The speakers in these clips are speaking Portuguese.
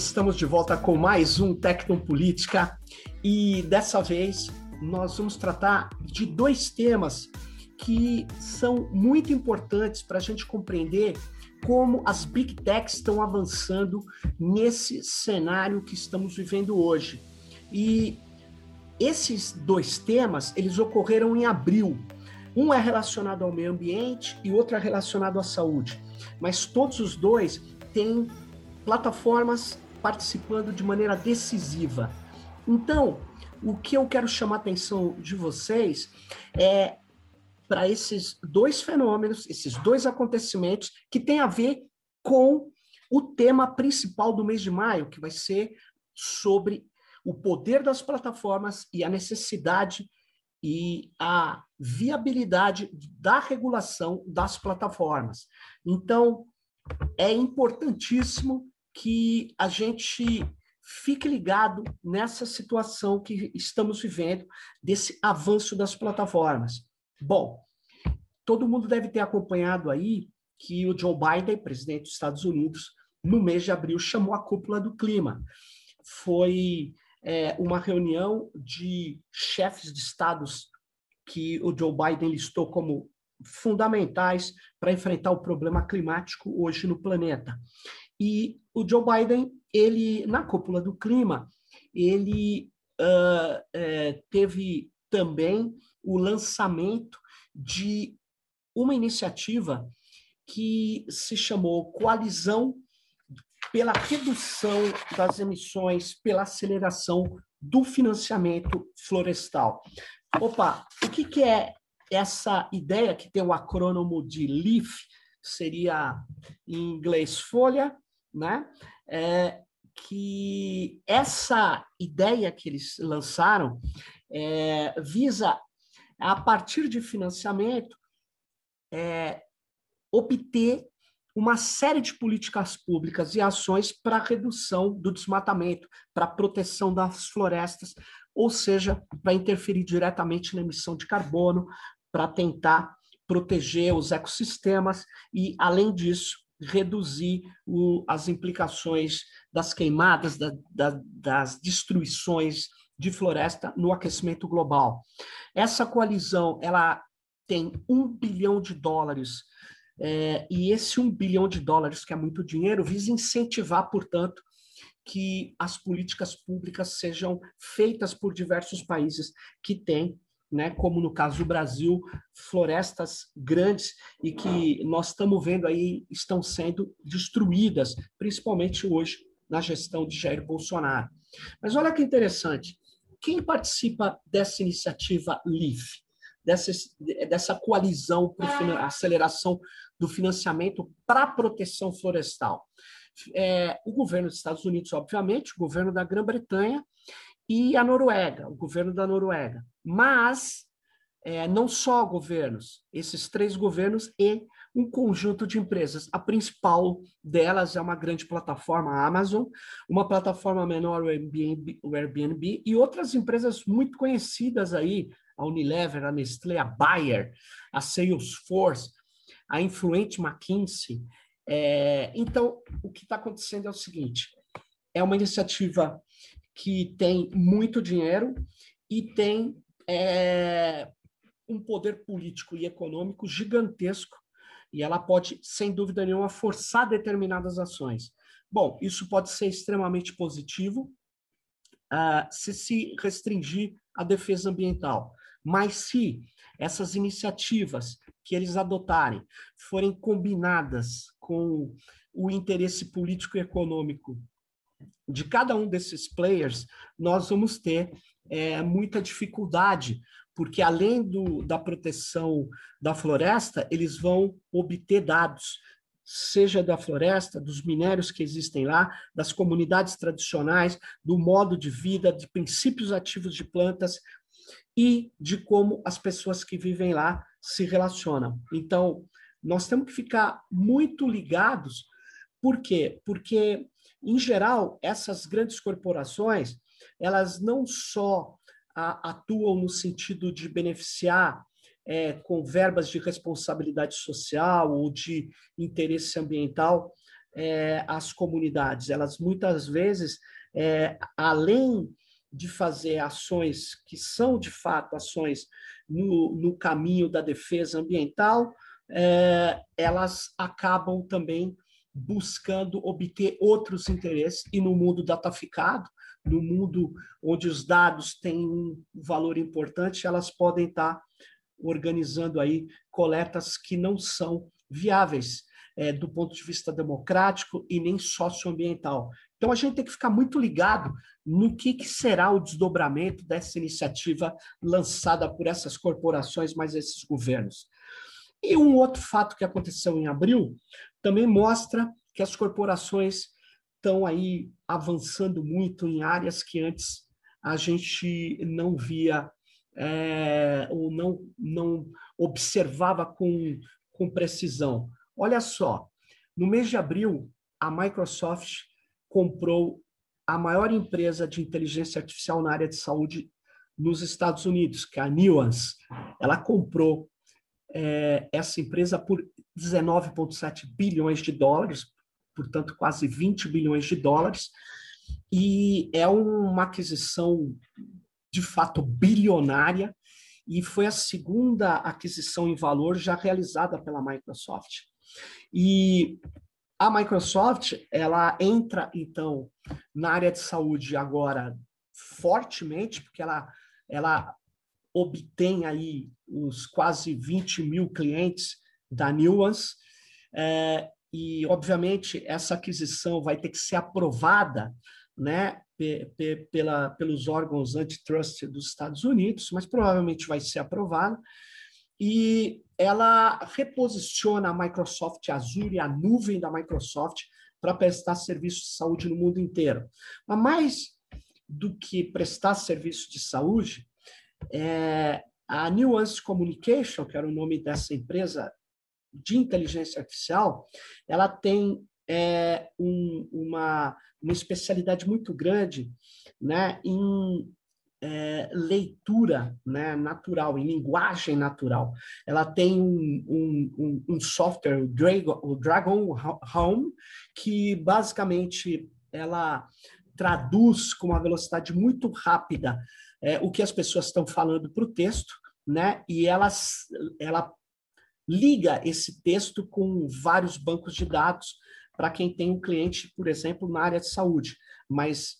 Estamos de volta com mais um Tecnopolítica e dessa vez nós vamos tratar de dois temas que são muito importantes para a gente compreender como as big techs estão avançando nesse cenário que estamos vivendo hoje. E esses dois temas, eles ocorreram em abril. Um é relacionado ao meio ambiente e outro é relacionado à saúde. Mas todos os dois têm plataformas participando de maneira decisiva. Então, o que eu quero chamar a atenção de vocês é para esses dois fenômenos, esses dois acontecimentos que têm a ver com o tema principal do mês de maio, que vai ser sobre o poder das plataformas e a necessidade e a viabilidade da regulação das plataformas. Então, é importantíssimo que a gente fique ligado nessa situação que estamos vivendo, desse avanço das plataformas. Bom, todo mundo deve ter acompanhado aí que o Joe Biden, presidente dos Estados Unidos, no mês de abril, chamou a cúpula do clima. Foi é, uma reunião de chefes de estados que o Joe Biden listou como fundamentais para enfrentar o problema climático hoje no planeta. E o Joe Biden, ele na cúpula do clima, ele uh, é, teve também o lançamento de uma iniciativa que se chamou Coalizão pela Redução das Emissões, pela Aceleração do Financiamento Florestal. Opa, o que, que é essa ideia que tem o acrônimo de LEAF, seria em inglês folha, né? É, que essa ideia que eles lançaram é, visa, a partir de financiamento, é, obter uma série de políticas públicas e ações para redução do desmatamento, para proteção das florestas, ou seja, para interferir diretamente na emissão de carbono, para tentar proteger os ecossistemas e, além disso, reduzir o, as implicações das queimadas, da, da, das destruições de floresta no aquecimento global. Essa coalizão ela tem um bilhão de dólares é, e esse um bilhão de dólares, que é muito dinheiro, visa incentivar, portanto, que as políticas públicas sejam feitas por diversos países que têm né, como no caso do Brasil, florestas grandes e que nós estamos vendo aí estão sendo destruídas, principalmente hoje na gestão de Jair Bolsonaro. Mas olha que interessante, quem participa dessa iniciativa LIFE, dessa, dessa coalizão para aceleração do financiamento para a proteção florestal? É, o governo dos Estados Unidos, obviamente, o governo da Grã-Bretanha e a Noruega, o governo da Noruega. Mas é, não só governos, esses três governos e um conjunto de empresas. A principal delas é uma grande plataforma, a Amazon, uma plataforma menor, o Airbnb, o Airbnb, e outras empresas muito conhecidas aí, a Unilever, a Nestlé, a Bayer, a Salesforce, a Influente McKinsey. É, então, o que está acontecendo é o seguinte: é uma iniciativa que tem muito dinheiro e tem é, um poder político e econômico gigantesco, e ela pode, sem dúvida nenhuma, forçar determinadas ações. Bom, isso pode ser extremamente positivo uh, se se restringir a defesa ambiental. Mas se essas iniciativas que eles adotarem forem combinadas com o interesse político e econômico de cada um desses players, nós vamos ter é, muita dificuldade, porque além do, da proteção da floresta, eles vão obter dados, seja da floresta, dos minérios que existem lá, das comunidades tradicionais, do modo de vida, de princípios ativos de plantas e de como as pessoas que vivem lá se relacionam. Então, nós temos que ficar muito ligados, por quê? Porque em geral, essas grandes corporações, elas não só a, atuam no sentido de beneficiar é, com verbas de responsabilidade social ou de interesse ambiental é, as comunidades. Elas muitas vezes, é, além de fazer ações que são de fato ações no, no caminho da defesa ambiental, é, elas acabam também buscando obter outros interesses e no mundo dataficado, no mundo onde os dados têm um valor importante, elas podem estar organizando aí coletas que não são viáveis é, do ponto de vista democrático e nem socioambiental. Então a gente tem que ficar muito ligado no que, que será o desdobramento dessa iniciativa lançada por essas corporações, mais esses governos. E um outro fato que aconteceu em abril também mostra que as corporações estão aí avançando muito em áreas que antes a gente não via é, ou não, não observava com, com precisão. Olha só, no mês de abril, a Microsoft comprou a maior empresa de inteligência artificial na área de saúde nos Estados Unidos, que é a Nuance. Ela comprou é, essa empresa por 19,7 bilhões de dólares, portanto, quase 20 bilhões de dólares, e é uma aquisição de fato bilionária, e foi a segunda aquisição em valor já realizada pela Microsoft. E a Microsoft, ela entra, então, na área de saúde agora fortemente, porque ela, ela obtém aí os quase 20 mil clientes da Nuance, é, e, obviamente, essa aquisição vai ter que ser aprovada né, pela, pelos órgãos antitrust dos Estados Unidos, mas provavelmente vai ser aprovada. E ela reposiciona a Microsoft Azure, a nuvem da Microsoft, para prestar serviço de saúde no mundo inteiro. Mas mais do que prestar serviço de saúde, é, a Nuance Communication, que era o nome dessa empresa de inteligência artificial, ela tem é, um, uma, uma especialidade muito grande né, em é, leitura né, natural, em linguagem natural. Ela tem um, um, um software, o Dragon Home, que basicamente ela traduz com uma velocidade muito rápida é, o que as pessoas estão falando para o texto, né? E elas, ela liga esse texto com vários bancos de dados para quem tem um cliente, por exemplo, na área de saúde. Mas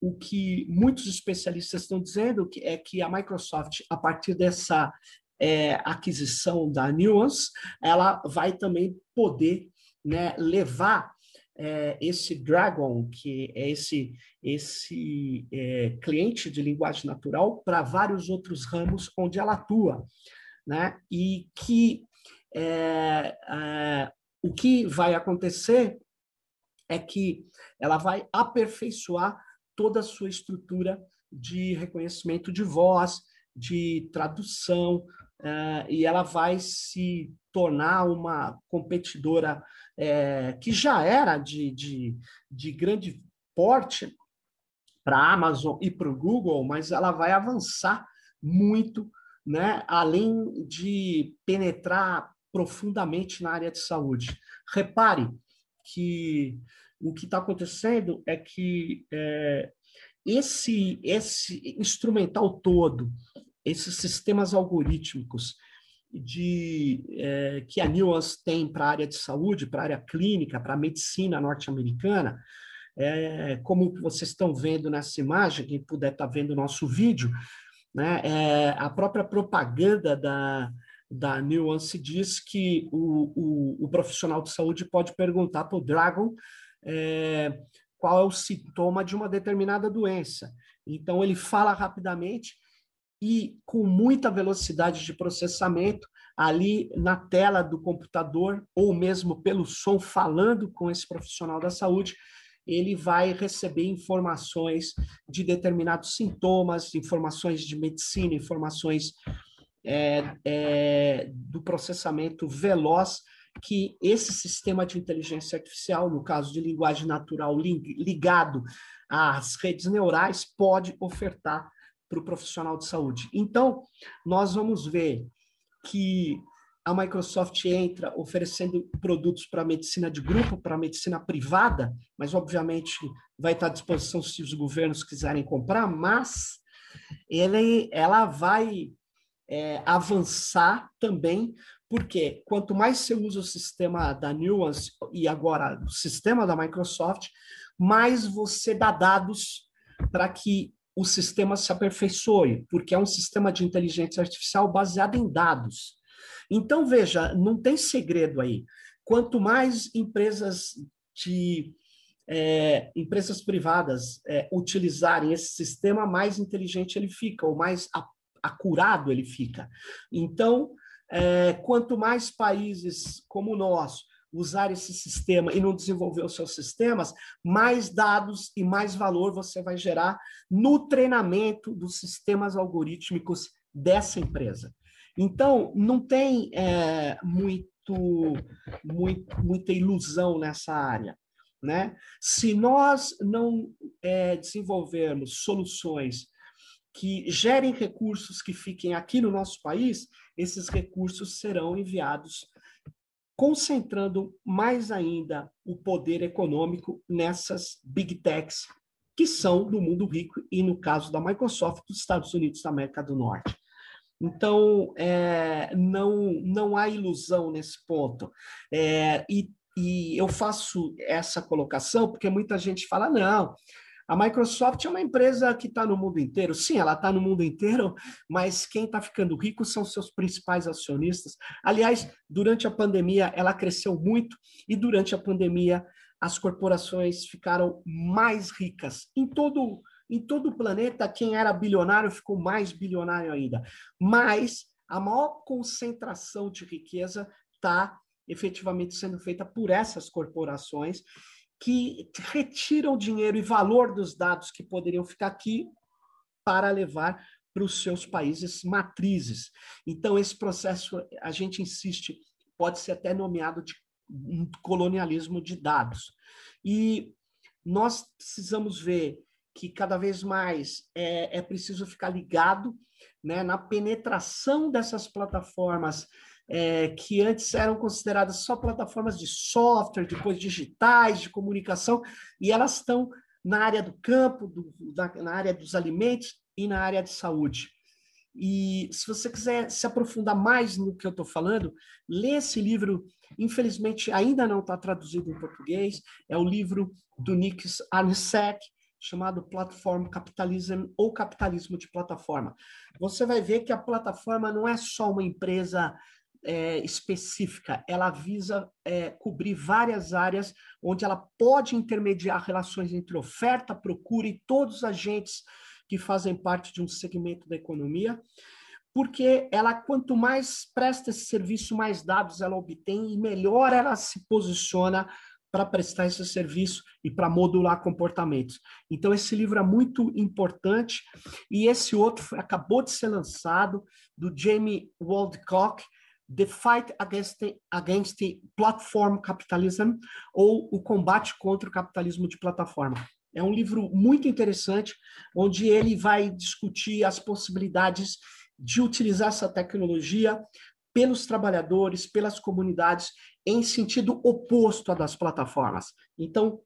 o que muitos especialistas estão dizendo é que a Microsoft, a partir dessa é, aquisição da Nuance, ela vai também poder né, levar é, esse Dragon, que é esse, esse é, cliente de linguagem natural, para vários outros ramos onde ela atua. Né? E que é, é, o que vai acontecer é que ela vai aperfeiçoar toda a sua estrutura de reconhecimento de voz, de tradução, uh, e ela vai se tornar uma competidora é, que já era de, de, de grande porte para a Amazon e para o Google, mas ela vai avançar muito, né, além de penetrar profundamente na área de saúde. Repare que o que está acontecendo é que é, esse, esse instrumental todo, esses sistemas algorítmicos de é, que a Nuance tem para a área de saúde, para a área clínica, para a medicina norte-americana, é, como vocês estão vendo nessa imagem, quem puder estar tá vendo o nosso vídeo, né, é, a própria propaganda da, da Nuance diz que o, o, o profissional de saúde pode perguntar para o Dragon é, qual é o sintoma de uma determinada doença. Então, ele fala rapidamente e com muita velocidade de processamento ali na tela do computador ou mesmo pelo som falando com esse profissional da saúde, ele vai receber informações de determinados sintomas, informações de medicina, informações é, é, do processamento veloz que esse sistema de inteligência artificial, no caso de linguagem natural ligado às redes neurais, pode ofertar para o profissional de saúde. Então, nós vamos ver que a Microsoft entra oferecendo produtos para medicina de grupo, para medicina privada, mas obviamente vai estar à disposição se os governos quiserem comprar, mas ele, ela vai é, avançar também, porque quanto mais você usa o sistema da Nuance e agora o sistema da Microsoft, mais você dá dados para que o sistema se aperfeiçoe, porque é um sistema de inteligência artificial baseado em dados. Então, veja, não tem segredo aí. Quanto mais empresas de é, empresas privadas é, utilizarem esse sistema, mais inteligente ele fica, ou mais acurado ele fica. Então, é, quanto mais países como o nosso usar esse sistema e não desenvolver os seus sistemas, mais dados e mais valor você vai gerar no treinamento dos sistemas algorítmicos dessa empresa. Então, não tem é, muito, muito, muita ilusão nessa área. Né? Se nós não é, desenvolvermos soluções que gerem recursos que fiquem aqui no nosso país, esses recursos serão enviados, concentrando mais ainda o poder econômico nessas big techs, que são do mundo rico e, no caso da Microsoft, dos Estados Unidos da América do Norte. Então, é, não, não há ilusão nesse ponto. É, e, e eu faço essa colocação porque muita gente fala: não, a Microsoft é uma empresa que está no mundo inteiro. Sim, ela está no mundo inteiro, mas quem está ficando rico são seus principais acionistas. Aliás, durante a pandemia, ela cresceu muito e durante a pandemia, as corporações ficaram mais ricas em todo em todo o planeta, quem era bilionário ficou mais bilionário ainda. Mas a maior concentração de riqueza está efetivamente sendo feita por essas corporações que retiram dinheiro e valor dos dados que poderiam ficar aqui para levar para os seus países matrizes. Então, esse processo, a gente insiste, pode ser até nomeado de colonialismo de dados. E nós precisamos ver que cada vez mais é, é preciso ficar ligado né, na penetração dessas plataformas é, que antes eram consideradas só plataformas de software, depois digitais, de comunicação, e elas estão na área do campo, do, na, na área dos alimentos e na área de saúde. E se você quiser se aprofundar mais no que eu estou falando, lê esse livro. Infelizmente, ainda não está traduzido em português. É o livro do Nick Arnsek, chamado Platform Capitalism ou Capitalismo de Plataforma. Você vai ver que a plataforma não é só uma empresa é, específica, ela visa é, cobrir várias áreas onde ela pode intermediar relações entre oferta, procura e todos os agentes que fazem parte de um segmento da economia, porque ela, quanto mais presta esse serviço, mais dados ela obtém e melhor ela se posiciona para prestar esse serviço e para modular comportamentos. Então, esse livro é muito importante. E esse outro acabou de ser lançado, do Jamie Waldcock, The Fight Against, Against Platform Capitalism, ou O Combate contra o Capitalismo de Plataforma. É um livro muito interessante, onde ele vai discutir as possibilidades de utilizar essa tecnologia pelos trabalhadores, pelas comunidades, em sentido oposto à das plataformas. Então,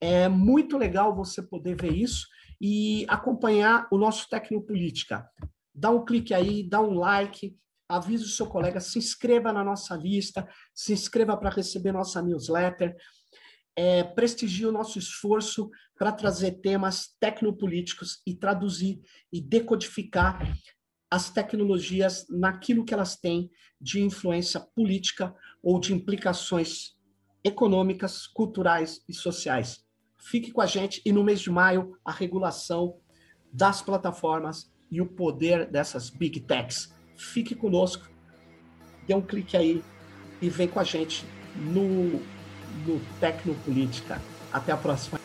é muito legal você poder ver isso e acompanhar o nosso Tecnopolítica. Dá um clique aí, dá um like, avise o seu colega, se inscreva na nossa lista, se inscreva para receber nossa newsletter, é, prestigie o nosso esforço para trazer temas tecnopolíticos e traduzir e decodificar as tecnologias naquilo que elas têm de influência política ou de implicações econômicas, culturais e sociais. Fique com a gente e no mês de maio a regulação das plataformas e o poder dessas big techs. Fique conosco, dê um clique aí e vem com a gente no, no Tecnopolítica. Até a próxima.